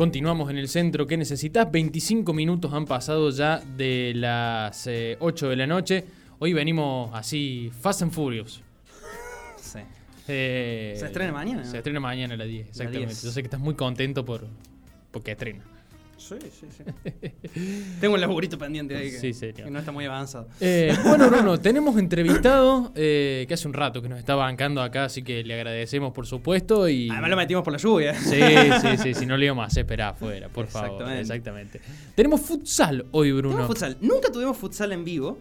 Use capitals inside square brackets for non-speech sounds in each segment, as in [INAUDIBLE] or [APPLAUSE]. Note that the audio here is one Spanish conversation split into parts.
Continuamos en el centro que necesitas. 25 minutos han pasado ya de las 8 eh, de la noche. Hoy venimos así, Fast and Furious. Sí. Eh, ¿Se estrena mañana? Se estrena mañana a las 10, exactamente. Yo sé que estás muy contento por porque estrena. Sí, sí, sí. [LAUGHS] Tengo el laburito pendiente ahí que, no está muy avanzado. Eh, bueno, Bruno, [LAUGHS] tenemos entrevistado eh, que hace un rato que nos está bancando acá, así que le agradecemos por supuesto. Y... Además lo metimos por la lluvia. Sí, sí, sí, si no le íbamos a hacer esperar afuera, por favor. Exactamente. Tenemos futsal hoy, Bruno. futsal. Nunca tuvimos futsal en vivo.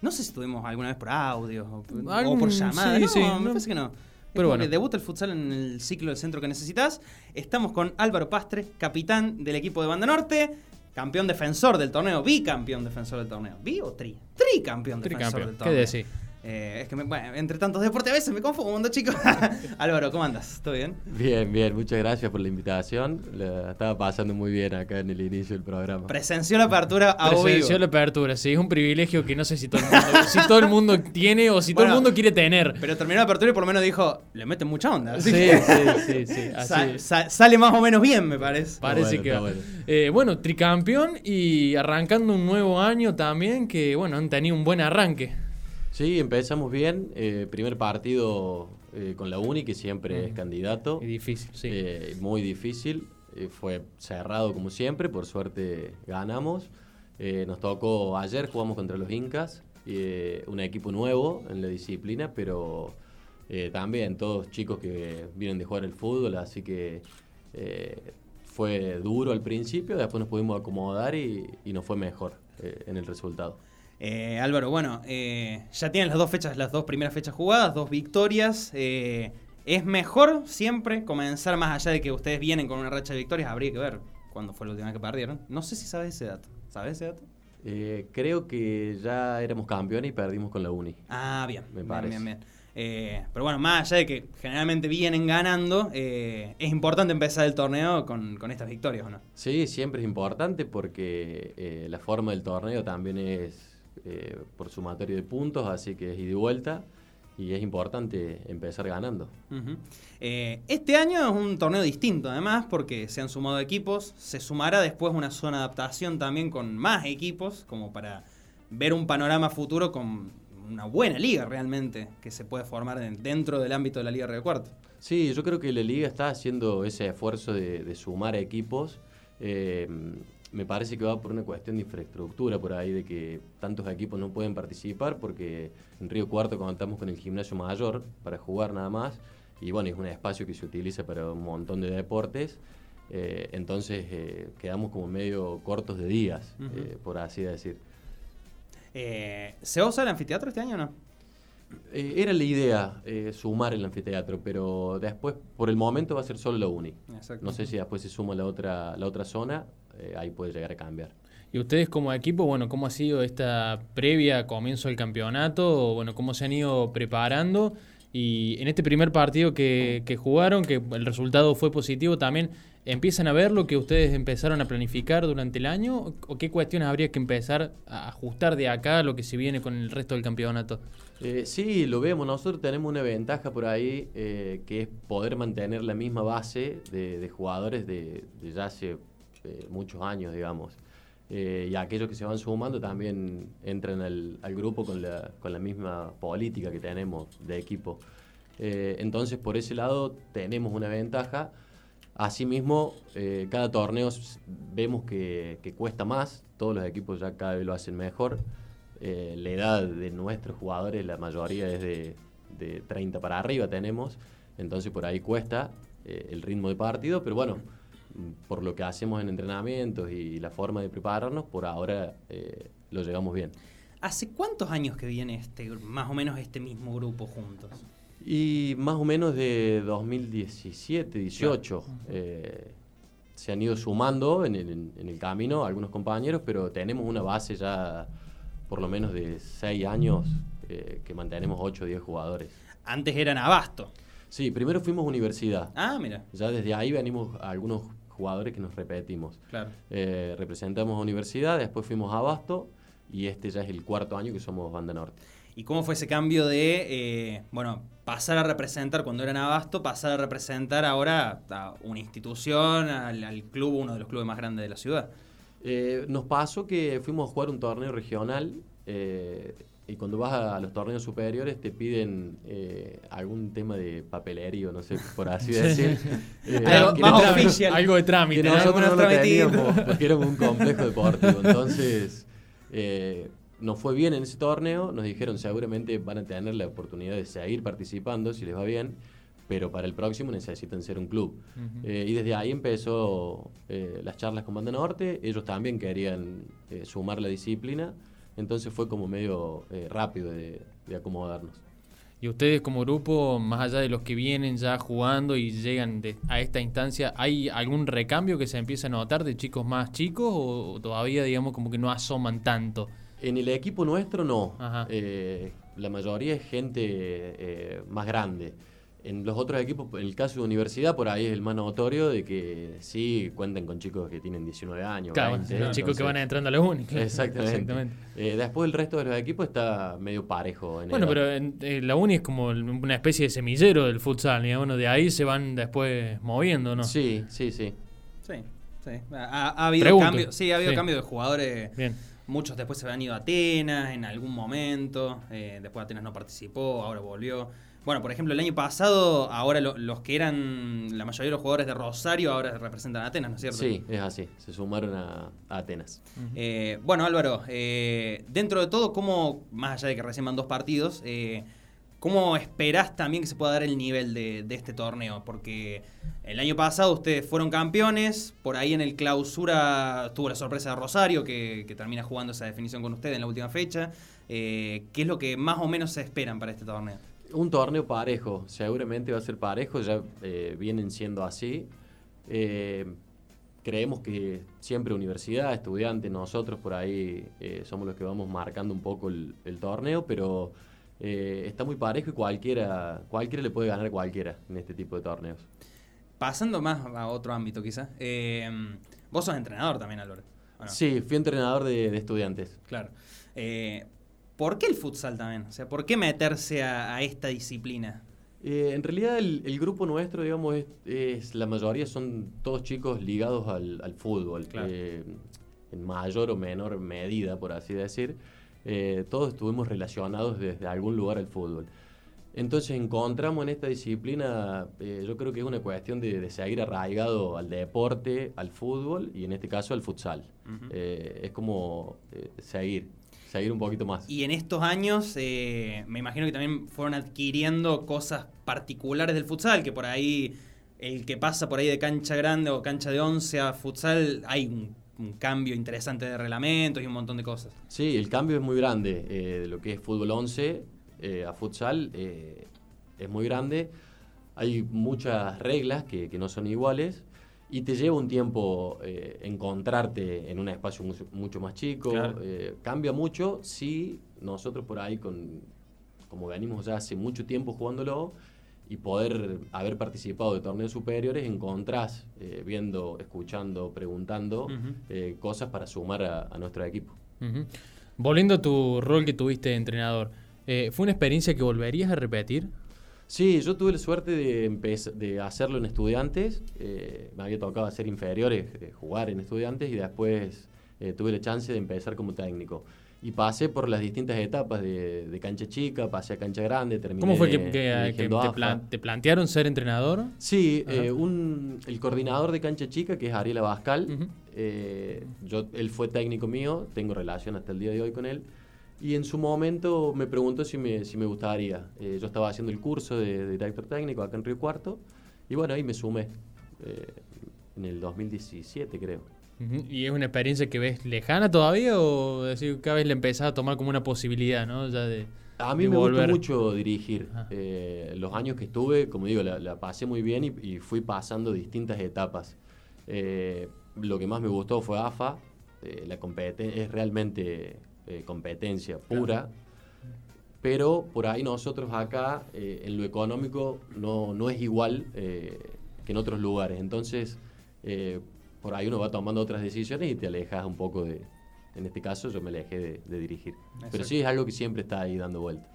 No sé si tuvimos alguna vez por audio o, por llamada. Sí, sí, me parece que no. Pero bueno. Debuta el futsal en el ciclo del centro que necesitas. Estamos con Álvaro Pastre, capitán del equipo de Banda Norte, campeón defensor del torneo, bicampeón defensor del torneo. ¿Bi o tri? Tricampeón defensor del torneo. ¿Qué decís? Eh, es que, bueno, entre tantos deportes a veces me confundo, chicos. [LAUGHS] Álvaro, ¿cómo andas? ¿Todo bien? Bien, bien. Muchas gracias por la invitación. La estaba pasando muy bien acá en el inicio del programa. Presenció la apertura a Presenció la apertura, sí. Es un privilegio que no sé si todo el mundo, si todo el mundo tiene o si todo el mundo quiere tener. Pero terminó la apertura y por lo menos dijo, le meten mucha onda. Sí, sí, sí, [LAUGHS] sí. sale más o menos bien, me parece. Parece que... Bueno. Eh, bueno, tricampeón y arrancando un nuevo año también que, bueno, han tenido un buen arranque. Sí, empezamos bien. Eh, primer partido eh, con la Uni, que siempre es candidato. Y difícil, sí. Eh, muy difícil. fue cerrado como siempre, por suerte ganamos. nos tocó ayer, jugamos contra los Incas, un equipo nuevo en la disciplina, pero también todos chicos que vienen de jugar el fútbol, así que fue duro al principio, después nos pudimos acomodar y nos fue mejor en el resultado. Eh, Álvaro, bueno, eh, ya tienen las dos fechas, las dos primeras fechas jugadas, dos victorias. Eh, ¿Es mejor siempre comenzar más allá de que ustedes vienen con una racha de victorias? Habría que ver cuándo fue la última vez que perdieron. No sé si sabes ese dato. ¿Sabes ese dato? creo que ya éramos campeones y perdimos con la Uni. Ah, bien. Me parece. Bien, bien, pero bueno, más allá de que generalmente vienen ganando, es importante empezar el torneo con, con, estas victorias, ¿o no? Sí, siempre es importante porque la forma del torneo también es eh, por sumatorio de puntos, así que es ida y vuelta. Y es importante empezar ganando. Eh, este año es un torneo distinto, además, porque se han sumado equipos. Se sumará después una zona de adaptación también con más equipos, como para ver un panorama futuro con una buena liga realmente que se puede formar dentro del ámbito de la Liga Río Cuarto. Sí, yo creo que la liga está haciendo ese esfuerzo de, sumar equipos. Eh, me parece que va por una cuestión de infraestructura por ahí, de que tantos equipos no pueden participar, porque en Río Cuarto contamos con el gimnasio mayor para jugar nada más, y bueno, es un espacio que se utiliza para un montón de deportes, eh, entonces eh, quedamos como medio cortos de días, eh, por así decir. ¿Se va a usar el anfiteatro este año o no? era la idea sumar el anfiteatro, pero después, por el momento, va a ser solo la UNI. No sé si después se suma la otra, la otra zona, eh, ahí puede llegar a cambiar. ¿Y ustedes como equipo, bueno, cómo ha sido esta previa comienzo del campeonato? Bueno, ¿cómo se han ido preparando? Y en este primer partido que, jugaron, que el resultado fue positivo, también empiezan a ver lo que ustedes empezaron a planificar durante el año o qué cuestiones habría que empezar a ajustar de acá a lo que se viene con el resto del campeonato. Eh, sí, lo vemos. Nosotros tenemos una ventaja por ahí eh, que es poder mantener la misma base de, jugadores de, de ya hace muchos años, digamos. y aquellos que se van sumando también entran al, grupo con la, con la misma política que tenemos de equipo. entonces, por ese lado, tenemos una ventaja. Asimismo, cada torneo vemos que, que cuesta más, todos los equipos ya cada vez lo hacen mejor. Eh, la edad de nuestros jugadores, la mayoría es de, 30 para arriba tenemos, entonces por ahí cuesta eh, el ritmo de partido, pero bueno, por lo que hacemos en entrenamientos y la forma de prepararnos, por ahora eh, lo llevamos bien. ¿Hace cuántos años que viene este, más o menos este mismo grupo juntos? Y más o menos de 2017, 18. se han ido sumando en el, en el camino algunos compañeros, pero tenemos una base ya por lo menos de seis años eh, que mantenemos 8 o 10 jugadores. Antes eran Abasto. Sí, primero fuimos universidad. Ah, mira. Ya desde ahí venimos algunos jugadores que nos repetimos. Claro. Eh, representamos universidad, después fuimos a Abasto y este ya es el cuarto año que somos Banda Norte. ¿Y cómo fue ese cambio de, eh, bueno, pasar a representar cuando eran Abasto, pasar a representar ahora a una institución, al, al club, uno de los clubes más grandes de la ciudad? Eh, nos pasó que fuimos a jugar un torneo regional y cuando vas a, los torneos superiores te piden eh, algún tema de papelería, no sé, por así [LAUGHS] decir. [LAUGHS] algo, más oficial. algo de trámite. Que nosotros no lo teníamos [LAUGHS] porque éramos un complejo deportivo. Entonces, nos fue bien en ese torneo, nos dijeron seguramente van a tener la oportunidad de seguir participando si les va bien pero para el próximo necesitan ser un club. Eh, y desde ahí empezó eh, las charlas con Banda Norte, ellos también querían eh, sumar la disciplina, entonces fue como medio rápido de, acomodarnos. Y ustedes como grupo, más allá de los que vienen ya jugando y llegan a esta instancia, ¿hay algún recambio que se empieza a notar de chicos más chicos o todavía digamos como que no asoman tanto? En el equipo nuestro no. la mayoría es gente más grande. En los otros equipos, en el caso de universidad, por ahí es el más notorio de que sí cuentan con chicos que tienen 19 años. Claro, los chicos que van entrando a los únicos. Exactamente. Eh, después el resto de los equipos está medio parejo. bueno, pero eh, la uni es como una especie de semillero del futsal, y uno de ahí se van después moviendo, ¿no? Sí, sí, sí. Sí, sí. Ha, habido cambio, sí, ha habido cambio de jugadores. Bien. Muchos después se han ido a Atenas en algún momento. Eh, después Atenas no participó, ahora volvió. Bueno, por ejemplo, el año pasado, ahora los que eran la mayoría de los jugadores de Rosario ahora representan a Atenas, ¿no es cierto? Sí, es así, se sumaron a, Atenas. Eh, bueno, Álvaro, eh, dentro de todo, ¿cómo, más allá de que recién van dos partidos, eh, ¿cómo esperás también que se pueda dar el nivel de, este torneo? Porque el año pasado ustedes fueron campeones, por ahí en el clausura tuvo la sorpresa de Rosario, que, que termina jugando esa definición con ustedes en la última fecha. ¿Qué es lo que más o menos se esperan para este torneo? Un torneo parejo, seguramente va a ser parejo, ya eh, vienen siendo así. Eh, creemos que siempre universidad, estudiantes, nosotros por ahí eh, somos los que vamos marcando un poco el, torneo, pero está muy parejo y cualquiera, cualquiera le puede ganar a cualquiera en este tipo de torneos. Pasando más a otro ámbito quizás, vos sos entrenador también, Álvaro. Sí, fui entrenador de, de estudiantes. Claro. ¿Por qué el futsal también? O sea, ¿por qué meterse a, esta disciplina? Eh, en realidad el, grupo nuestro, digamos, es, la mayoría son todos chicos ligados al, fútbol, eh, en mayor o menor medida, por así decir. Eh, todos estuvimos relacionados desde algún lugar al fútbol. Entonces encontramos en esta disciplina, yo creo que es una cuestión de, seguir arraigado al deporte, al fútbol y en este caso al futsal. es como seguir seguir un poquito más. Y en estos años eh, me imagino que también fueron adquiriendo cosas particulares del futsal, que por ahí el que pasa por ahí de cancha grande o cancha de once a futsal, hay un, cambio interesante de reglamentos y un montón de cosas. Sí, el cambio es muy grande. Eh, de lo que es fútbol 11 eh, a futsal es muy grande. Hay muchas reglas que, que no son iguales y te lleva un tiempo eh, encontrarte en un espacio mucho, más chico. Eh, cambia mucho si nosotros por ahí, con, como venimos ya hace mucho tiempo jugándolo, y poder haber participado de torneos superiores, encontrás eh, viendo, escuchando, preguntando cosas para sumar a, nuestro equipo. Volviendo a tu rol que tuviste de entrenador, ¿fue una experiencia que volverías a repetir? Sí, yo tuve la suerte de, de hacerlo en estudiantes. Eh, me había tocado hacer inferiores, eh, jugar en estudiantes y después tuve la chance de empezar como técnico. Y pasé por las distintas etapas de, cancha chica, pasé a cancha grande, terminé. ¿Cómo fue que, te, plantearon ser entrenador? Sí, un, el coordinador de cancha chica, que es Ariel Abascal, yo, él fue técnico mío, tengo relación hasta el día de hoy con él. Y en su momento me preguntó si me, si me gustaría. Eh, yo estaba haciendo el curso de, director técnico acá en Río Cuarto. Y bueno, ahí me sumé. Eh, en el 2017, creo. ¿Y es una experiencia que ves lejana todavía o decir, cada vez le empezás a tomar como una posibilidad, ¿no? Ya de, a mí me gusta mucho dirigir. Eh, los años que estuve, como digo, la, pasé muy bien y, fui pasando distintas etapas. lo que más me gustó fue AFA. la competencia es realmente eh, competencia pura. Pero por ahí nosotros acá, eh, en lo económico, no, no es igual eh, que en otros lugares. Entonces, por ahí uno va tomando otras decisiones y te alejas un poco de, en este caso yo me alejé de, dirigir. Pero sí es algo que siempre está ahí dando vuelta.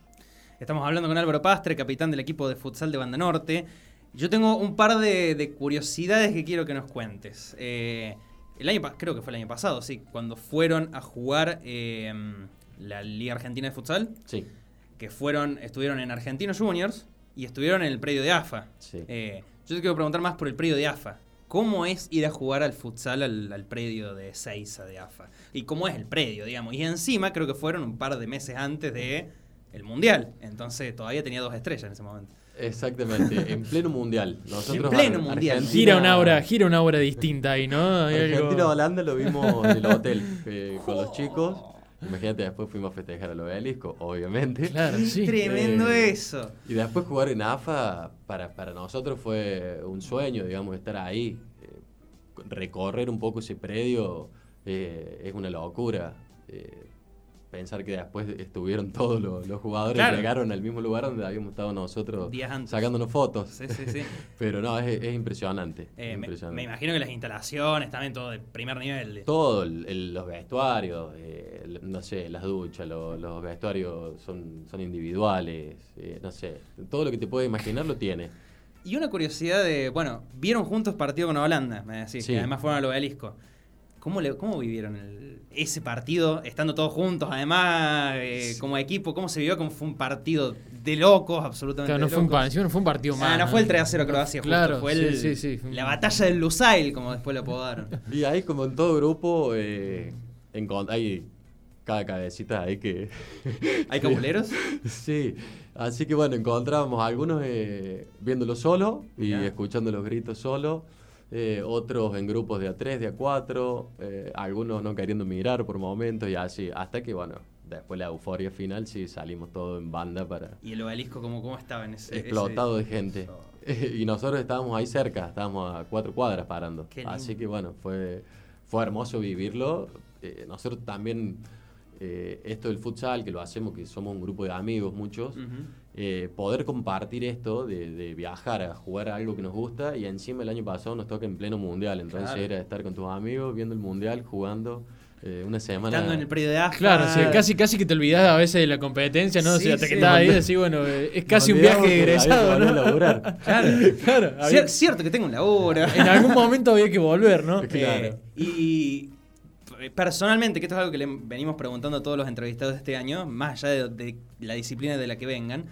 Estamos hablando con Álvaro Pastre, capitán del equipo de futsal de Banda Norte. Yo tengo un par de, curiosidades que quiero que nos cuentes. Eh, el año, creo que fue el año pasado, sí, cuando fueron a jugar em, la Liga Argentina de Futsal. Sí. Que fueron, estuvieron en Argentinos Juniors y estuvieron en el predio de AFA. Sí. Eh, yo te quiero preguntar más por el predio de AFA. ¿Cómo es ir a jugar al futsal al, predio de Seiza de AFA? ¿Y cómo es el predio, digamos? Y encima creo que fueron un par de meses antes de el Mundial. Entonces todavía tenía dos estrellas en ese momento. Exactamente, en pleno mundial. en pleno mundial. gira una obra, gira una obra distinta ahí, ¿no? Argentina-Holanda lo vimos [LAUGHS] en el hotel eh, con los chicos. Imagínate, después fuimos a festejar al obelisco, obviamente. Claro, sí. Tremendo eh, eso. Y después jugar en AFA, para, para nosotros fue un sueño, digamos, estar ahí. Eh, recorrer un poco ese predio es una locura pensar que después estuvieron todos los, jugadores llegaron al mismo lugar donde habíamos estado nosotros sacándonos fotos. Sí, sí, sí. [LAUGHS] Pero no, es, impresionante, eh, Me, imagino que las instalaciones también todo de primer nivel. Todo, los vestuarios, eh, no sé, las duchas, los vestuarios son, son individuales, eh, no sé, todo lo que te puedes imaginar lo tiene. Y una curiosidad de, bueno, vieron juntos partido con Holanda, me decís, que además fueron al obelisco. ¿Cómo, le, cómo vivieron ese partido, estando todos juntos, además, eh, como equipo? ¿Cómo se vivió? ¿Cómo fue un partido de locos, absolutamente claro, no Fue un, no fue un partido ah, más. no, fue el 3 a 0 Croacia, claro, fue la batalla del Lusail, como después lo apodaron. [LAUGHS] Y ahí, como en todo grupo, eh, hay cada cabecita hay que... [LAUGHS] ¿Hay cabuleros? [LAUGHS] sí, así que bueno, encontrábamos algunos eh, viéndolo solo y escuchando los gritos solo eh, otros en grupos de A3, de A4, eh, algunos no queriendo mirar por momentos y así, hasta que bueno, después la euforia final sí salimos todos en banda para... ¿Y el obelisco cómo, cómo estaba en ese... Explotado de gente. [LAUGHS] y nosotros estábamos ahí cerca, estábamos a cuatro cuadras parando. Así que bueno, fue, fue hermoso vivirlo. Eh, nosotros también, esto del futsal, que lo hacemos, que somos un grupo de amigos muchos, eh, poder compartir esto de, viajar a jugar algo que nos gusta y encima el año pasado nos toca en pleno mundial, entonces era estar con tus amigos viendo el mundial, jugando. Eh, una semana. Estando en el periodo de AFA. Claro, casi, casi que te olvidas a veces de la competencia, ¿no? Sí, o sea, que estás ahí decís, bueno, eh, es casi un viaje egresado, ¿no? [LAUGHS] Claro, claro. Cierto que tengo un laburo. En algún momento había que volver, ¿no? Claro. y personalmente, que esto es algo que le venimos preguntando a todos los entrevistados de este año, más allá de la disciplina de la que vengan,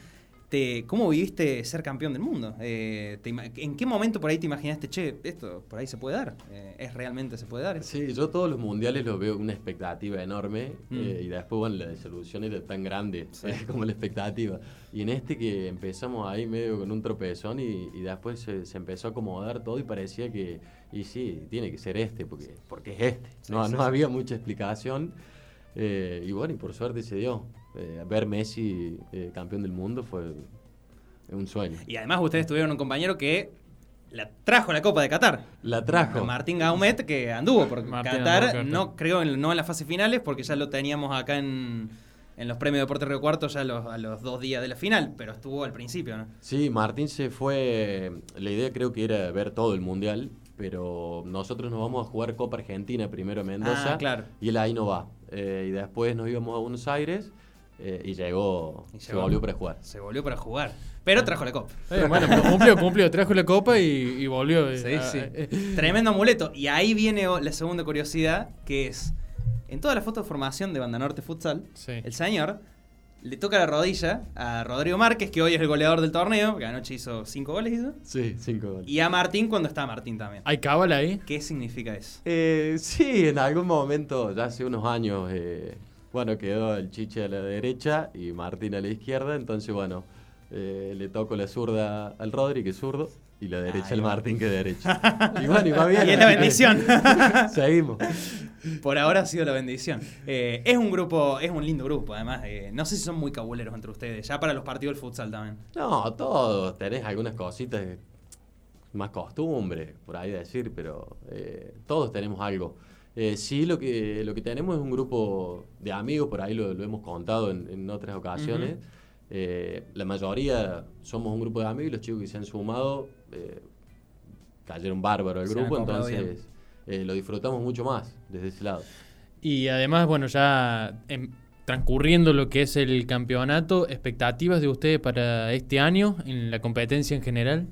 ¿cómo viviste ser campeón del mundo? Eh, ¿En qué momento por ahí te imaginaste, che, esto por ahí se puede dar? Eh, ¿Es realmente se puede dar? Sí, yo todos los mundiales los veo una expectativa enorme mm. eh, y después, bueno, la desilusión era tan grande [LAUGHS] como la expectativa. Y en este que empezamos ahí medio con un tropezón y, después se, empezó a acomodar todo y parecía que, y sí, tiene que ser este, porque, porque es este. no, no había mucha explicación. y bueno, y por suerte se dio. Eh, ver Messi eh, campeón del mundo fue un sueño. Y además ustedes tuvieron un compañero que la trajo la Copa de Qatar. La trajo. Martín Gaumet, que anduvo por Qatar, no creo en, no en las fases finales, porque ya lo teníamos acá en, en los premios Deportes Río Cuarto ya a los dos días de la final, pero estuvo al principio, ¿no? Sí, Martín se fue. La idea creo que era ver todo el mundial, pero nosotros nos vamos a jugar Copa Argentina primero en Mendoza. Ah, claro. Y él ahí no va. Eh, y después nos íbamos a Buenos Aires eh, y llegó, se volvió para jugar. Se volvió para jugar. Pero trajo la copa. Eh, bueno, cumplió, cumplió, trajo la copa y, volvió. Sí, sí. Tremendo amuleto. Y ahí viene la segunda curiosidad, que es, en toda la foto de formación de Banda Norte Futsal, el señor le toca la rodilla a Rodrigo Márquez, que hoy es el goleador del torneo, que anoche hizo cinco goles, ¿hizo? Sí, cinco goles. Y a Martín cuando está Martín también. ¿Hay cábala ahí? ¿Qué significa eso? Eh, sí, en algún momento, ya hace unos años, eh, bueno, quedó el Chiche a la derecha y Martín a la izquierda, entonces, bueno, eh, le toco la zurda al Rodri, que es zurdo, y la derecha al Martín, que es derecha. [LAUGHS] y bueno, y va bien. Y es la bendición. [LAUGHS] Seguimos. Por ahora ha sido la bendición. Eh, es un grupo, es un lindo grupo, además. Eh, no sé si son muy cabuleros entre ustedes, ya para los partidos del futsal también. No, todos. Tenés algunas cositas, más costumbre, por ahí decir, pero todos tenemos algo. Sí, lo que, lo que tenemos es un grupo de amigos, por ahí lo, hemos contado en, otras ocasiones. la mayoría somos un grupo de amigos y los chicos que se han sumado cayeron bárbaro el grupo, entonces eh, lo disfrutamos mucho más desde ese lado. Y además, bueno, ya transcurriendo lo que es el campeonato, ¿expectativas de ustedes para este año en la competencia en general?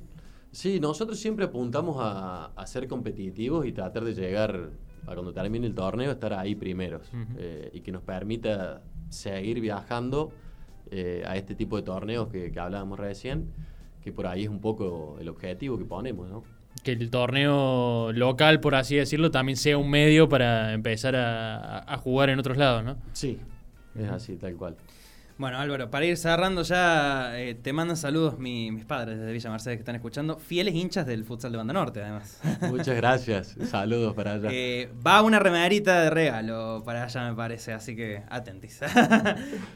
Sí, nosotros siempre apuntamos a, ser competitivos y tratar de llegar a cuando termine el torneo, estar ahí primeros eh, y que nos permita seguir viajando eh, a este tipo de torneos que, que hablábamos recién, que por ahí es un poco el objetivo que ponemos, ¿no? que el torneo local, por así decirlo, también sea un medio para empezar a, jugar en otros lados, ¿no? Sí, es así, tal cual. Bueno, Álvaro, para ir cerrando ya, eh, te mandan saludos mis padres desde Villa Mercedes que están escuchando, fieles hinchas del futsal de Banda Norte, además. [LAUGHS] Muchas gracias, saludos para allá. Eh, va una remerita de regalo para allá, me parece, así que atentis. [LAUGHS]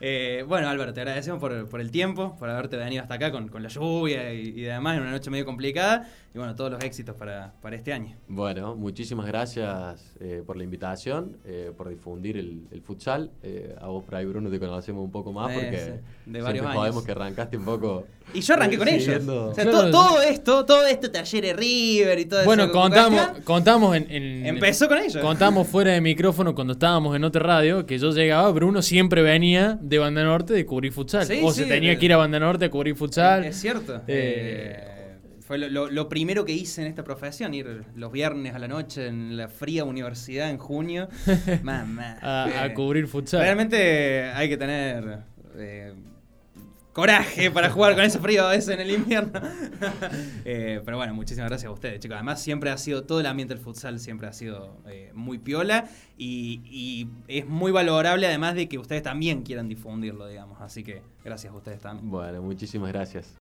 Eh, bueno, Álvaro, te agradecemos por, el tiempo, por haberte venido hasta acá con, la lluvia y, y, demás, en una noche medio complicada y bueno, todos los éxitos para, para este año. Bueno, muchísimas gracias por la invitación, por difundir el, futsal. A vos por ahí, Bruno, te conocemos un poco más porque de varios años. que arrancaste un poco. Y yo arranqué con ellos. O sea, todo, esto, todo este taller River y todo bueno, eso. Bueno, contamos, contamos en, Empezó con ellos. Contamos [LAUGHS] fuera de micrófono cuando estábamos en otra radio que yo llegaba, Bruno siempre venía de Banda Norte de cubrir futsal. o se tenía que ir a Banda Norte a cubrir futsal. Es cierto. Eh, fue lo, primero que hice en esta profesión, ir los viernes a la noche en la fría universidad en junio. [LAUGHS] a, eh, cubrir futsal. Realmente hay que tener eh, coraje para jugar con ese frío a veces en el invierno. [LAUGHS] Eh, pero bueno, muchísimas gracias a ustedes, chicos. Además, siempre ha sido, todo el ambiente del futsal siempre ha sido muy piola y, y, es muy valorable además de que ustedes también quieran difundirlo, digamos. Así que gracias a ustedes también. Bueno, muchísimas gracias.